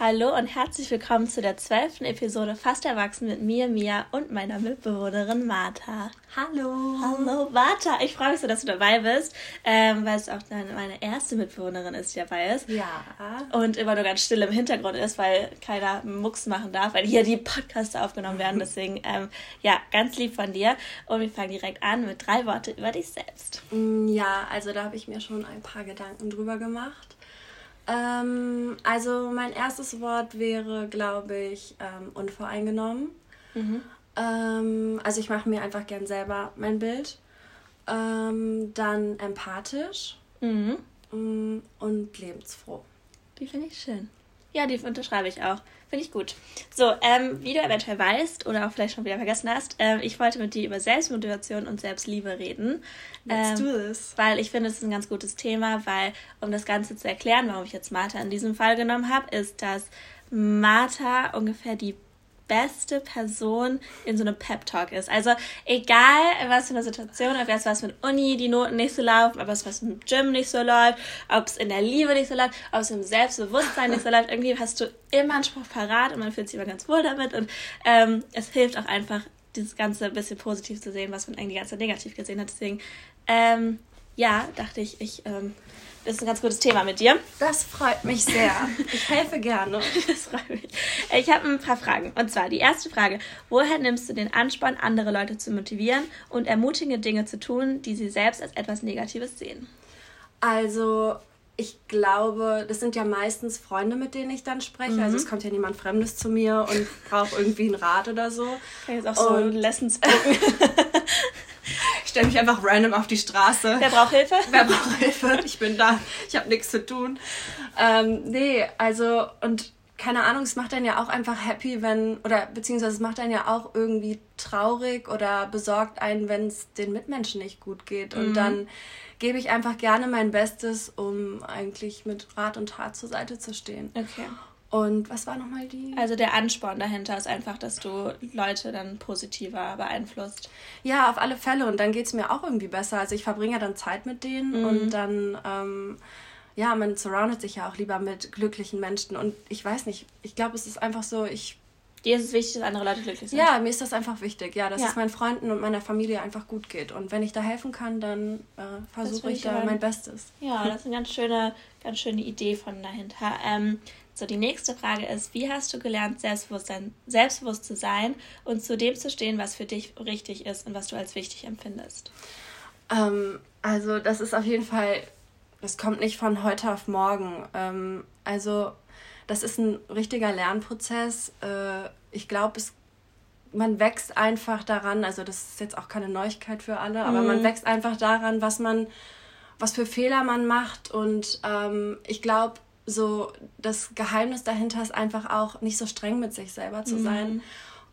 Hallo und herzlich willkommen zu der zwölften Episode Fast Erwachsen mit mir, Mia und meiner Mitbewohnerin Martha. Hallo. Hallo, Martha. Ich freue mich so, dass du dabei bist, ähm, weil es auch deine, meine erste Mitbewohnerin ist, die dabei ist. Ja. Und immer nur ganz still im Hintergrund ist, weil keiner Mucks machen darf, weil hier die Podcasts aufgenommen werden. Deswegen, ähm, ja, ganz lieb von dir. Und wir fangen direkt an mit drei Worte über dich selbst. Mm, Ja, also da habe ich mir schon ein paar Gedanken drüber gemacht. Ähm, also mein erstes Wort wäre, glaube ich, ähm, unvoreingenommen. Ähm, also ich mache mir einfach gern selber mein Bild. Ähm, dann empathisch Mhm. mm, und lebensfroh. Die finde ich schön. Ja, die unterschreibe ich auch. Finde ich gut. So, ähm, wie du eventuell weißt oder auch vielleicht schon wieder vergessen hast, ähm, ich wollte mit dir über Selbstmotivation und Selbstliebe reden. Let's ähm, do this. Weil ich finde, es ist ein ganz gutes Thema, weil, um das Ganze zu erklären, warum ich jetzt Martha in diesem Fall genommen habe, ist, dass Martha ungefähr die beste Person in so einem Pep-Talk ist. Also egal, was für eine Situation, ob jetzt was mit Uni, die Noten nicht so laufen, ob es was mit dem Gym nicht so läuft, ob es in der Liebe nicht so läuft, ob es im Selbstbewusstsein nicht so läuft, irgendwie hast du immer einen Spruch parat und man fühlt sich immer ganz wohl damit und ähm, es hilft auch einfach, dieses Ganze ein bisschen positiv zu sehen, was man eigentlich Zeit negativ gesehen hat. Deswegen, ähm, ja, dachte ich, ich, ähm, das ist ein ganz gutes Thema mit dir. Das freut mich sehr. Ich helfe gerne. Das freut mich. Ich habe ein paar Fragen. Und zwar die erste Frage: Woher nimmst du den Ansporn, andere Leute zu motivieren und ermutigende Dinge zu tun, die sie selbst als etwas Negatives sehen? Also, ich glaube, das sind ja meistens Freunde, mit denen ich dann spreche. Also, es kommt ja niemand Fremdes zu mir und braucht irgendwie einen Rat oder so. Kann ich jetzt auch so Und- Lessons gucken. Ich stelle mich einfach random auf die Straße. Wer braucht Hilfe? Wer braucht Hilfe? Ich bin da. Ich habe nichts zu tun. Ähm, nee, also, und keine Ahnung, es macht einen ja auch einfach happy, wenn, oder beziehungsweise es macht einen ja auch irgendwie traurig oder besorgt einen, wenn es den Mitmenschen nicht gut geht. Und dann gebe ich einfach gerne mein Bestes, um eigentlich mit Rat und Tat zur Seite zu stehen. Okay. Und was war nochmal die? Also der Ansporn dahinter ist einfach, dass du Leute dann positiver beeinflusst. Ja, auf alle Fälle. Und dann geht es mir auch irgendwie besser. Also ich verbringe ja dann Zeit mit denen und dann, ähm, ja, man surroundet sich ja auch lieber mit glücklichen Menschen. Und ich weiß nicht, ich glaube, es ist einfach so, ich, Dir ist es wichtig, dass andere Leute glücklich sind. ja, mir ist das einfach wichtig, ja, dass Ja. es meinen Freunden und meiner Familie einfach gut geht. Und wenn ich da helfen kann, dann äh, versuche ich ich da mein Bestes. Ja, das ist eine ganz schöne, ganz schöne Idee von dahinter. Ähm, so, die nächste Frage ist, wie hast du gelernt, Selbstbewusstsein, selbstbewusst zu sein und zu dem zu stehen, was für dich richtig ist und was du als wichtig empfindest? Ähm, also das ist auf jeden Fall, das kommt nicht von heute auf morgen. Ähm, also das ist ein richtiger Lernprozess. Äh, ich glaube, es man wächst einfach daran, also das ist jetzt auch keine Neuigkeit für alle, aber man wächst einfach daran, was man, was für Fehler man macht. Und ähm, ich glaube, so das Geheimnis dahinter ist einfach auch nicht so streng mit sich selber zu sein.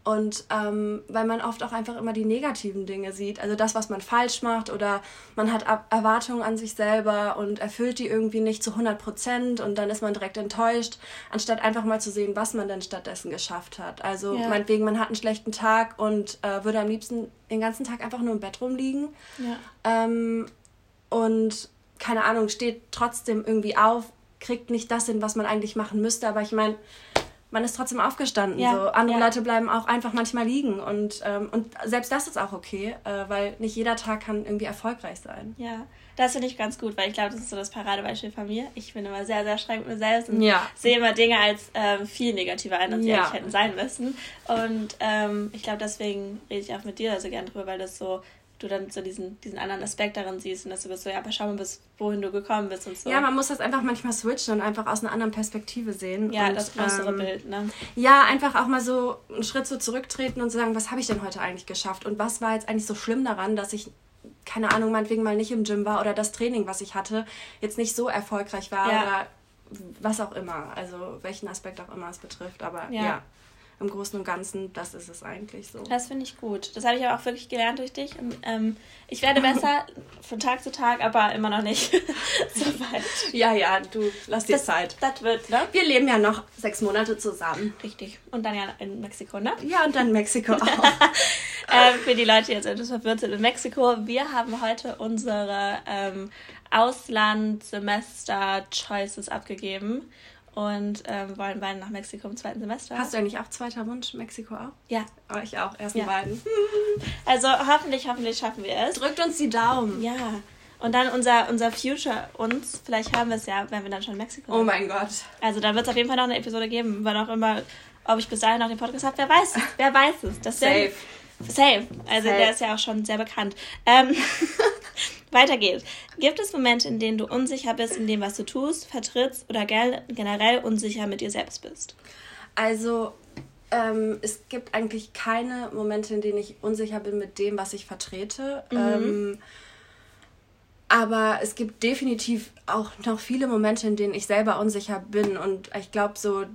Und ähm, weil man oft auch einfach immer die negativen Dinge sieht, also das, was man falsch macht oder man hat Ab Erwartungen an sich selber und erfüllt die irgendwie nicht zu 100 Prozent und dann ist man direkt enttäuscht, anstatt einfach mal zu sehen, was man denn stattdessen geschafft hat. Also Ja. meinetwegen, man hat einen schlechten Tag und äh, würde am liebsten den ganzen Tag einfach nur im Bett rumliegen Ja. ähm, und keine Ahnung, steht trotzdem irgendwie auf, kriegt nicht das hin, was man eigentlich machen müsste, aber ich meine, man ist trotzdem aufgestanden. Ja, so. Andere ja. Leute bleiben auch einfach manchmal liegen und, ähm, und selbst das ist auch okay, äh, weil nicht jeder Tag kann irgendwie erfolgreich sein. Ja, das finde ich ganz gut, weil ich glaube, das ist so das Paradebeispiel von mir. Ich bin immer sehr, sehr streng mit mir selbst und Ja. sehe immer Dinge als ähm, viel negativer ein, als sie eigentlich hätten sein müssen. Und ähm, ich glaube, deswegen rede ich auch mit dir so gern drüber, weil das so, du dann so diesen, diesen anderen Aspekt darin siehst und dass du bist so, ja, aber schau mal, bis wohin du gekommen bist und so. Ja, man muss das einfach manchmal switchen und einfach aus einer anderen Perspektive sehen. Ja, und, das größere ähm, Bild, ne? Ja, einfach auch mal so einen Schritt so zurücktreten und sagen, was habe ich denn heute eigentlich geschafft und was war jetzt eigentlich so schlimm daran, dass ich, keine Ahnung, meinetwegen mal nicht im Gym war oder das Training, was ich hatte, jetzt nicht so erfolgreich war Ja. oder was auch immer, also welchen Aspekt auch immer es betrifft, aber Ja. ja. Im Großen und Ganzen, das ist es eigentlich so. Das finde ich gut. Das habe ich aber auch wirklich gelernt durch dich. Und, ähm, ich werde besser von Tag zu Tag, aber immer noch nicht so weit. Ja, ja, du lass dir Zeit. das wird, ne? Wir leben ja noch sechs Monate zusammen. Richtig. Und dann ja in Mexiko, ne? Ja, und dann Mexiko auch. ähm, für die Leute, die jetzt etwas verwirrt sind in Mexiko, wir haben heute unsere ähm, Ausland-Semester-Choices abgegeben. Und ähm, wollen beide nach Mexiko im zweiten Semester. Hast du eigentlich auch zweiter Wunsch, Mexiko auch? Ja. Oh, ich auch, ersten ja. beiden. Also hoffentlich, hoffentlich schaffen wir es. Drückt uns die Daumen. Ja. Und dann unser, unser Future uns, vielleicht haben wir es ja, wenn wir dann schon in Mexiko sind. Oh mein Gott. Also da wird es auf jeden Fall noch eine Episode geben, wann auch immer, ob ich bis dahin noch den Podcast habe, wer weiß es, wer weiß es. Das Safe. Safe. Also Safe. der ist ja auch schon sehr bekannt. Ähm, weiter geht's. Gibt es Momente, in denen du unsicher bist in dem, was du tust, vertrittst oder generell unsicher mit dir selbst bist? Also ähm, es gibt eigentlich keine Momente, in denen ich unsicher bin mit dem, was ich vertrete. Mhm. Ähm, aber es gibt definitiv auch noch viele Momente, in denen ich selber unsicher bin. Und ich glaube, so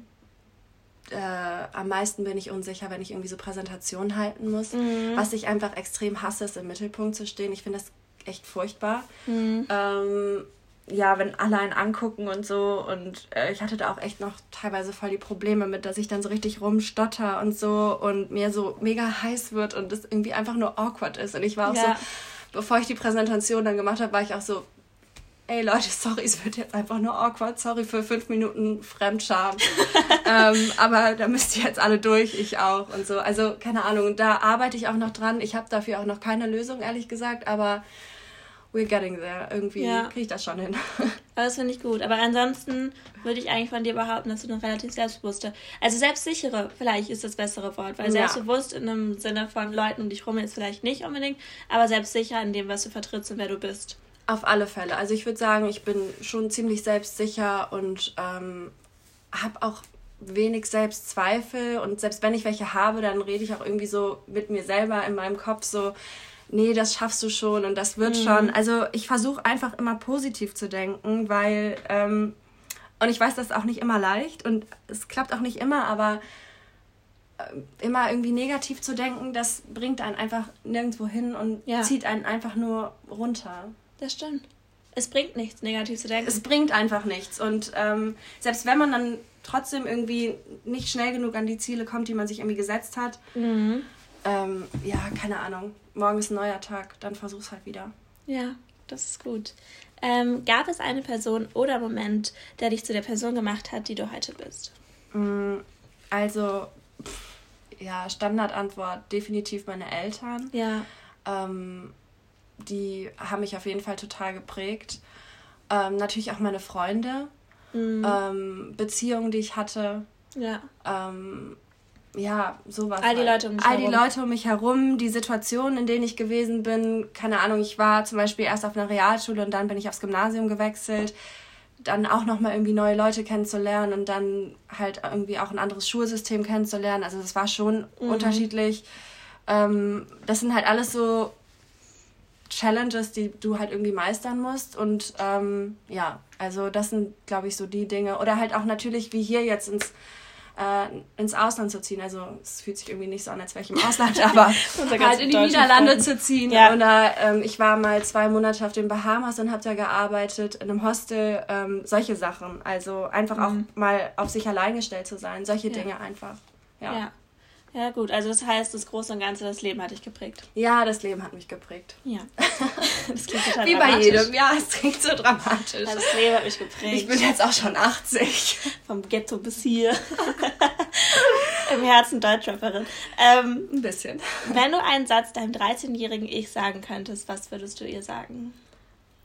äh, am meisten bin ich unsicher, wenn ich irgendwie so Präsentationen halten muss. Mhm. Was ich einfach extrem hasse, ist im Mittelpunkt zu stehen. Ich finde das echt furchtbar. Mhm. Ähm, ja, wenn alle einen angucken und so. Und äh, ich hatte da auch echt noch teilweise voll die Probleme mit, dass ich dann so richtig rumstotter und so und mir so mega heiß wird und es irgendwie einfach nur awkward ist. Und ich war auch ja. so, bevor ich die Präsentation dann gemacht habe, war ich auch so, ey Leute, sorry, es wird jetzt einfach nur awkward, sorry für fünf Minuten Fremdscham. ähm, aber da müsst ihr jetzt alle durch, ich auch und so. Also keine Ahnung, da arbeite ich auch noch dran. Ich habe dafür auch noch keine Lösung, ehrlich gesagt, aber we're getting there. Irgendwie ja. kriege ich das schon hin. Aber das finde ich gut. Aber ansonsten würde ich eigentlich von dir behaupten, dass du eine relativ selbstbewusste, also selbstsichere, vielleicht ist das bessere Wort, weil ja. selbstbewusst in einem Sinne von Leuten um dich rum ist vielleicht nicht unbedingt, aber selbstsicher in dem, was du vertrittst und wer du bist. Auf alle Fälle. Also ich würde sagen, ich bin schon ziemlich selbstsicher und ähm, habe auch wenig Selbstzweifel und selbst wenn ich welche habe, dann rede ich auch irgendwie so mit mir selber in meinem Kopf so, nee, das schaffst du schon und das wird mhm. schon. Also ich versuche einfach immer positiv zu denken, weil, ähm, und ich weiß, das ist auch nicht immer leicht und es klappt auch nicht immer, aber äh, immer irgendwie negativ zu denken, das bringt einen einfach nirgendwo hin und ja. zieht einen einfach nur runter. Das stimmt. Es bringt nichts, negativ zu denken. Es bringt einfach nichts. Und ähm, selbst wenn man dann trotzdem irgendwie nicht schnell genug an die Ziele kommt, die man sich irgendwie gesetzt hat, mhm. ähm, ja, keine Ahnung morgen ist ein neuer Tag, dann versuch's halt wieder. Ja, das ist gut. Ähm, gab es eine Person oder Moment, der dich zu der Person gemacht hat, die du heute bist? Mm, also, ja, Standardantwort, definitiv meine Eltern. Ja. Ähm, die haben mich auf jeden Fall total geprägt. Ähm, natürlich auch meine Freunde, mhm. ähm, Beziehungen, die ich hatte. Ja. Ähm, ja, sowas. All die halt. Leute um mich All herum. die Leute um mich herum, die Situationen, in denen ich gewesen bin. Keine Ahnung, ich war zum Beispiel erst auf einer Realschule und dann bin ich aufs Gymnasium gewechselt. Dann auch nochmal irgendwie neue Leute kennenzulernen und dann halt irgendwie auch ein anderes Schulsystem kennenzulernen. Also das war schon mhm. unterschiedlich. Ähm, das sind halt alles so Challenges, die du halt irgendwie meistern musst. Und ähm, ja, also das sind, glaube ich, so die Dinge. Oder halt auch natürlich wie hier jetzt ins äh, ins Ausland zu ziehen. Also es fühlt sich irgendwie nicht so an, als wäre ich im Ausland, aber halt in die Niederlande Freunde. zu ziehen. Ja. Oder ähm, ich war mal zwei Monate auf den Bahamas und habe da gearbeitet, in einem Hostel, ähm, solche Sachen. Also einfach mhm. auch mal auf sich allein gestellt zu sein, solche ja. Dinge einfach. ja. ja. Ja, gut. Also das heißt, das Große und Ganze, das Leben hat dich geprägt. Ja, das Leben hat mich geprägt. Ja. Das klingt total Wie bei jedem. Ja, es klingt so dramatisch. Also das Leben hat mich geprägt. Ich bin jetzt auch schon 80. Vom Ghetto bis hier. Im Herzen Deutschrapperin. Ähm, Ein bisschen. Wenn du einen Satz deinem 13-jährigen Ich sagen könntest, was würdest du ihr sagen?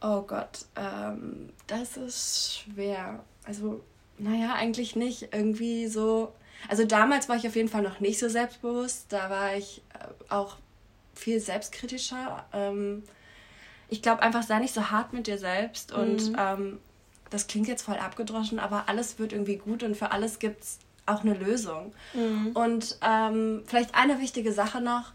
Oh Gott, ähm, das ist schwer. Also, naja, eigentlich nicht. Irgendwie so also damals war ich auf jeden Fall noch nicht so selbstbewusst. Da war ich äh, auch viel selbstkritischer. Ähm, ich glaube einfach, sei nicht so hart mit dir selbst. Und mhm. ähm, das klingt jetzt voll abgedroschen, aber alles wird irgendwie gut und für alles gibt es auch eine Lösung. Mhm. Und ähm, vielleicht eine wichtige Sache noch.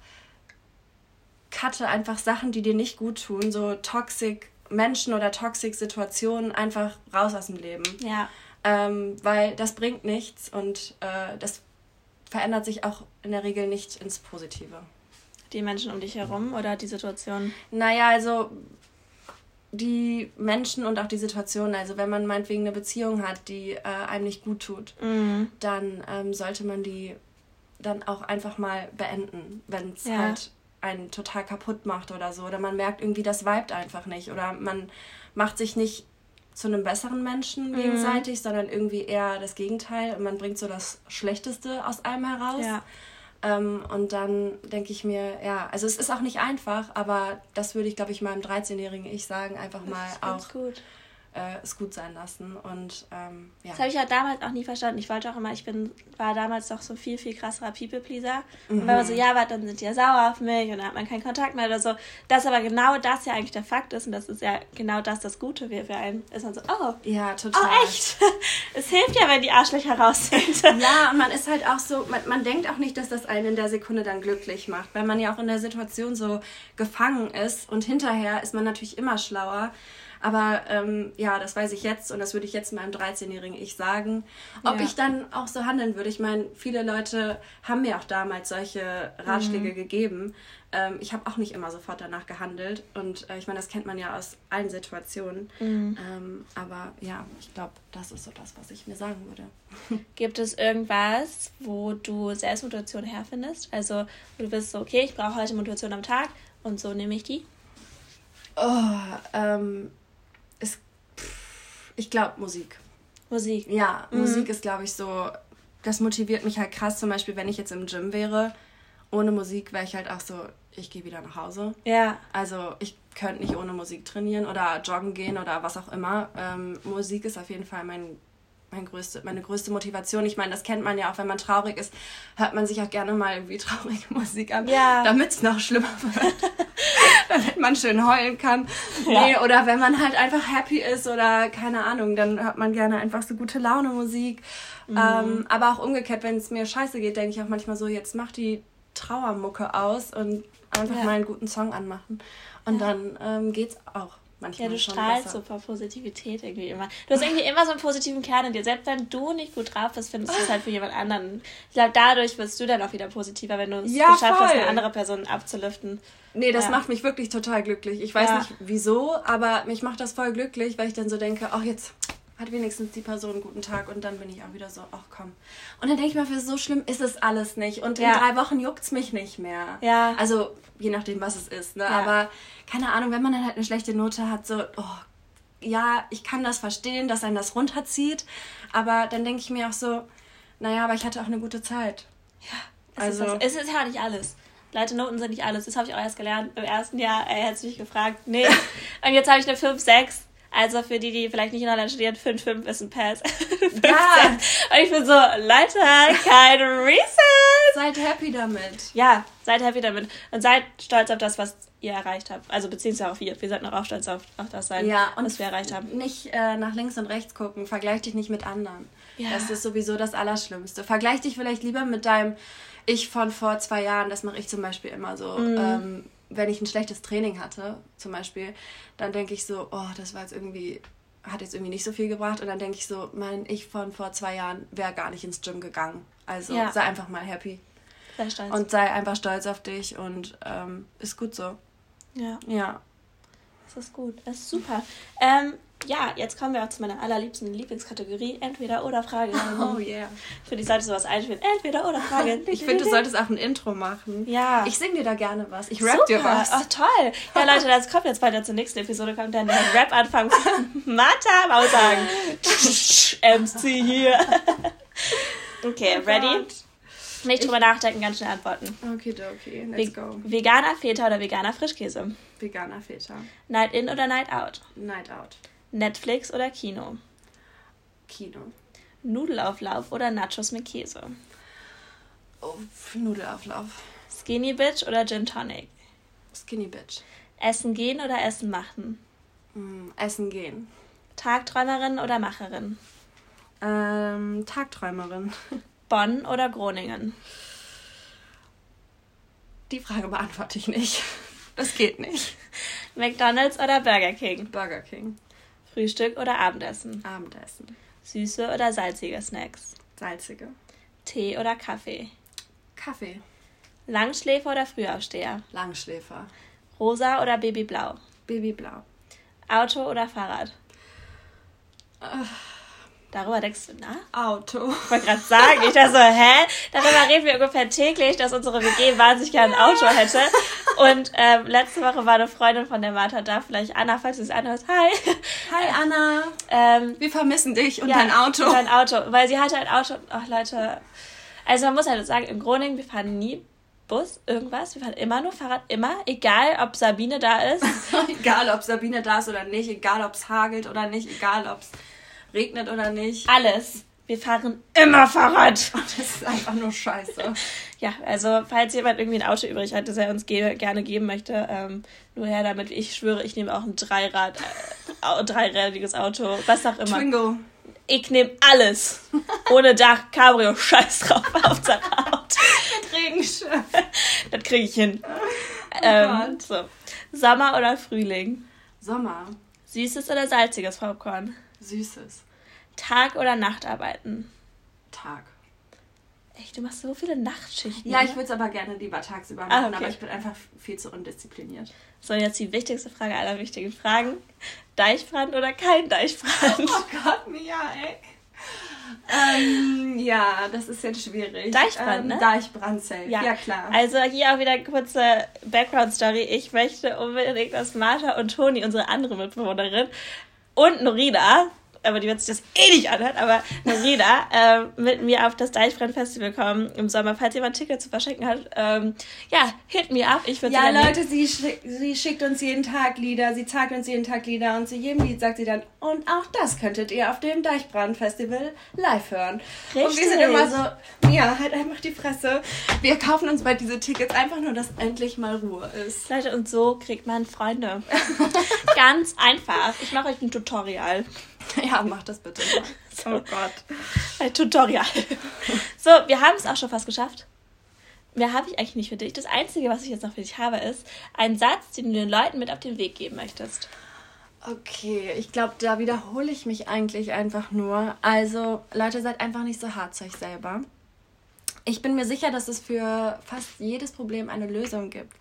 Cutte einfach Sachen, die dir nicht gut tun, so toxic Menschen oder toxic Situationen einfach raus aus dem Leben. Ja ähm, weil das bringt nichts und äh, das verändert sich auch in der Regel nicht ins Positive. Die Menschen um dich herum oder die Situation? Naja, also die Menschen und auch die Situation, also wenn man meinetwegen eine Beziehung hat, die äh, einem nicht gut tut, mhm. dann ähm, sollte man die dann auch einfach mal beenden, wenn es ja. halt einen total kaputt macht oder so. Oder man merkt irgendwie, das vibet einfach nicht. Oder man macht sich nicht zu einem besseren Menschen mhm. gegenseitig, sondern irgendwie eher das Gegenteil und man bringt so das Schlechteste aus einem heraus. Ja. Ähm, und dann denke ich mir, ja, also es ist auch nicht einfach, aber das würde ich, glaube ich, meinem 13-jährigen Ich sagen, einfach mal auch. Gut äh, es gut sein lassen. Und ähm, ja. Das habe ich ja damals auch nie verstanden. Ich wollte auch immer, ich bin, war damals doch so viel, viel krasserer People-Pleaser. Mhm. Und wenn man so, ja, warte, dann sind die ja sauer auf mich und dann hat man keinen Kontakt mehr oder so. Dass aber genau das ja eigentlich der Fakt ist und das ist ja genau das das Gute für einen. Ist dann so, oh. Ja, total. Oh, echt? es hilft ja, wenn die Arschlöcher raus sind. ja, und man ist halt auch so, man, man denkt auch nicht, dass das einen in der Sekunde dann glücklich macht, weil man ja auch in der Situation so gefangen ist und hinterher ist man natürlich immer schlauer. Aber ähm, ja, das weiß ich jetzt und das würde ich jetzt meinem 13-jährigen Ich sagen. Ob ja. ich dann auch so handeln würde, ich meine, viele Leute haben mir auch damals solche Ratschläge mhm. gegeben. Ähm, ich habe auch nicht immer sofort danach gehandelt und äh, ich meine, das kennt man ja aus allen Situationen. Mhm. Ähm, aber ja, ich glaube, das ist so das, was ich mir sagen würde. Gibt es irgendwas, wo du Selbstmotivation herfindest? Also, du bist so, okay, ich brauche heute Motivation am Tag und so nehme ich die? Oh, ähm, ich glaube Musik. Musik. Ja, mhm. Musik ist, glaube ich, so, das motiviert mich halt krass. Zum Beispiel, wenn ich jetzt im Gym wäre, ohne Musik wäre ich halt auch so, ich gehe wieder nach Hause. Ja. Also ich könnte nicht ohne Musik trainieren oder joggen gehen oder was auch immer. Ähm, Musik ist auf jeden Fall mein mein größte, meine größte Motivation. Ich meine, das kennt man ja auch, wenn man traurig ist, hört man sich auch gerne mal irgendwie traurige Musik an, ja. damit es noch schlimmer wird. damit man schön heulen kann. Ja. Nee, oder wenn man halt einfach happy ist oder keine Ahnung, dann hört man gerne einfach so gute Laune Musik. Mhm. Ähm, aber auch umgekehrt, wenn es mir scheiße geht, denke ich auch manchmal so, jetzt mach die Trauermucke aus und einfach ja. mal einen guten Song anmachen. Und dann ähm, geht's auch manchmal. Ja, du strahlst so vor Positivität irgendwie immer. Du hast irgendwie immer so einen positiven Kern in dir. Selbst wenn du nicht gut drauf bist, findest du es halt für jemand anderen. Ich glaube, dadurch wirst du dann auch wieder positiver, wenn du es ja, geschafft hast, eine andere Person abzulüften. Nee, das ja. macht mich wirklich total glücklich. Ich weiß ja. nicht wieso, aber mich macht das voll glücklich, weil ich dann so denke, ach, jetzt hat wenigstens die Person einen guten Tag und dann bin ich auch wieder so, ach komm. Und dann denke ich mal, für so schlimm ist es alles nicht. Und in drei Wochen juckt es mich nicht mehr. Ja. Also, je nachdem, was es ist. Ne? Aber keine Ahnung, wenn man dann halt eine schlechte Note hat, so, oh, ja, ich kann das verstehen, dass einen das runterzieht, aber dann denke ich mir auch so, naja, aber ich hatte auch eine gute Zeit. Ja, es also. Ist es ist ja nicht alles. Leute, Noten sind nicht alles. Das habe ich auch erst gelernt im ersten Jahr. Er hat mich gefragt. Nee. Und jetzt habe ich eine 5, 6. Also für die, die vielleicht nicht in Holland studieren, 5-5 ist ein Pass. ja. Und ich bin so, Leute, kein Reset. Seid happy damit. Ja, seid happy damit. Und seid stolz auf das, was ihr erreicht habt. Also beziehungsweise auf wir. Wir sollten auch stolz auf, auf das sein, ja, was wir erreicht haben. Nicht äh, nach links und rechts gucken. Vergleich dich nicht mit anderen. Ja. Das ist sowieso das Allerschlimmste. Vergleich dich vielleicht lieber mit deinem Ich von vor zwei Jahren. Das mache ich zum Beispiel immer so. Mhm. Ähm, wenn ich ein schlechtes Training hatte, zum Beispiel, dann denke ich so, oh, das war jetzt irgendwie, hat jetzt irgendwie nicht so viel gebracht. Und dann denke ich so, mein Ich von vor zwei Jahren wäre gar nicht ins Gym gegangen. Also ja. sei einfach mal happy. Sei stolz. Und sei einfach stolz auf dich und ähm, ist gut so. Ja. Ja. Das ist gut. Das ist super. Ähm, ja, jetzt kommen wir auch zu meiner allerliebsten Lieblingskategorie, entweder oder Frage. Oh yeah. Für die sollte sowas einführen. Entweder oder Frage. ich finde, du solltest auch ein Intro machen. Ja. Ich sing dir da gerne was. Ich rap Super. dir was. Oh, toll. Ja, Leute, das kommt jetzt weiter zur nächsten Episode. Kommt dann der Rap-Anfang von Martha Mausagen. MC hier. okay, oh ready? Gott. Nicht drüber nachdenken, ganz schnell antworten. Okay, okay, let's go. Veganer Feta oder veganer Frischkäse? Veganer Feta. Night in oder Night out? Night out. Netflix oder Kino? Kino. Nudelauflauf oder Nachos mit Käse? Oh, Nudelauflauf. Skinny Bitch oder Gin Tonic? Skinny Bitch. Essen gehen oder Essen machen? Mm, essen gehen. Tagträumerin oder Macherin? Ähm, Tagträumerin. Bonn oder Groningen? Die Frage beantworte ich nicht. Das geht nicht. McDonald's oder Burger King? Burger King. Frühstück oder Abendessen? Abendessen. Süße oder salzige Snacks? Salzige. Tee oder Kaffee? Kaffee. Langschläfer oder Frühaufsteher? Langschläfer. Rosa oder Babyblau? Babyblau. Auto oder Fahrrad? Darüber denkst du nach? Auto. Ich wollte gerade sagen, ich dachte so, hä? Darüber reden wir ungefähr täglich, dass unsere WG wahnsinnig gerne ein Auto hätte. Und ähm, letzte Woche war eine Freundin von der Martha da, vielleicht Anna, falls du es anhörst. Hi. Hi Anna. Ähm, Wir vermissen dich und ja, dein Auto. Und dein Auto, weil sie hatte ein Auto. Ach Leute, also man muss halt sagen, in Groningen, wir fahren nie Bus, irgendwas. Wir fahren immer nur Fahrrad, immer. Egal, ob Sabine da ist. egal, ob Sabine da ist oder nicht. Egal, ob es hagelt oder nicht. Egal, ob es regnet oder nicht. Alles. Wir fahren immer Fahrrad. Das ist einfach nur scheiße. ja, also falls jemand irgendwie ein Auto übrig hat, das er uns ge gerne geben möchte, ähm, nur her damit. Ich schwöre, ich nehme auch ein Dreirad, äh, dreirädiges Auto, was auch immer. Twingo. Ich nehme alles. Ohne Dach, Cabrio, scheiß drauf, auf sein Auto. Mit Regenschirm. Das kriege ich hin. Oh ähm, so. Sommer oder Frühling? Sommer. Süßes oder salziges Popcorn? Süßes. Tag- oder Nachtarbeiten? Tag. Echt, du machst so viele Nachtschichten. Ja, ich würde es aber gerne lieber tagsüber machen, ah, okay. aber ich bin einfach viel zu undiszipliniert. So, jetzt die wichtigste Frage aller wichtigen Fragen. Deichbrand oder kein Deichbrand? Oh Gott, Mia, ey. ähm, ja, das ist jetzt schwierig. Deichbrand, ähm, ne? Deichbrand safe. Ja. ja. klar. Also hier auch wieder eine kurze Background-Story. Ich möchte unbedingt, dass Martha und Toni, unsere andere Mitbewohnerin, und Norina aber die wird sich das eh nicht anhören, aber Norina äh, mit mir auf das Deichbrand-Festival kommen im Sommer. Falls jemand Ticket zu verschenken hat, ähm, ja, hit me up. Ich würde Ja, Leute, sie, schick, sie schickt uns jeden Tag Lieder, sie zeigt uns jeden Tag Lieder und zu jedem Lied sagt sie dann, und auch das könntet ihr auf dem Deichbrand-Festival live hören. Richtig. Und wir sind immer so, ja, halt einfach die Fresse. Wir kaufen uns bei diese Tickets einfach nur, dass endlich mal Ruhe ist. Leute, und so kriegt man Freunde. Ganz einfach. Ich mache euch ein Tutorial. Ja, mach das bitte. oh Gott. Ein Tutorial. So, wir haben es auch schon fast geschafft. Mehr habe ich eigentlich nicht für dich. Das Einzige, was ich jetzt noch für dich habe, ist ein Satz, den du den Leuten mit auf den Weg geben möchtest. Okay, ich glaube, da wiederhole ich mich eigentlich einfach nur. Also, Leute, seid einfach nicht so hart zu euch selber. Ich bin mir sicher, dass es für fast jedes Problem eine Lösung gibt.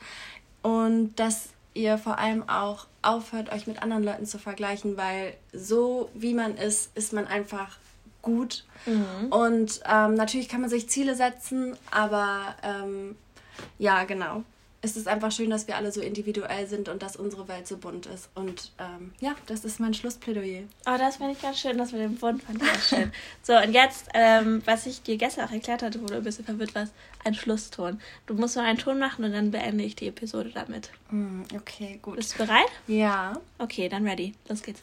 Und dass ihr vor allem auch aufhört, euch mit anderen Leuten zu vergleichen, weil so wie man ist, ist man einfach gut. Mhm. Und ähm, natürlich kann man sich Ziele setzen, aber ähm, ja, genau es ist einfach schön, dass wir alle so individuell sind und dass unsere Welt so bunt ist. Und ähm, ja, das ist mein Schlussplädoyer. Oh, das fand ich ganz schön, dass wir den bunt fand ich ganz schön. So, und jetzt, ähm, was ich dir gestern auch erklärt hatte, wo du ein bisschen verwirrt warst, ein Schlusston. Du musst nur einen Ton machen und dann beende ich die Episode damit. Mm, okay, gut. Bist du bereit? Ja. Okay, dann ready. Los geht's.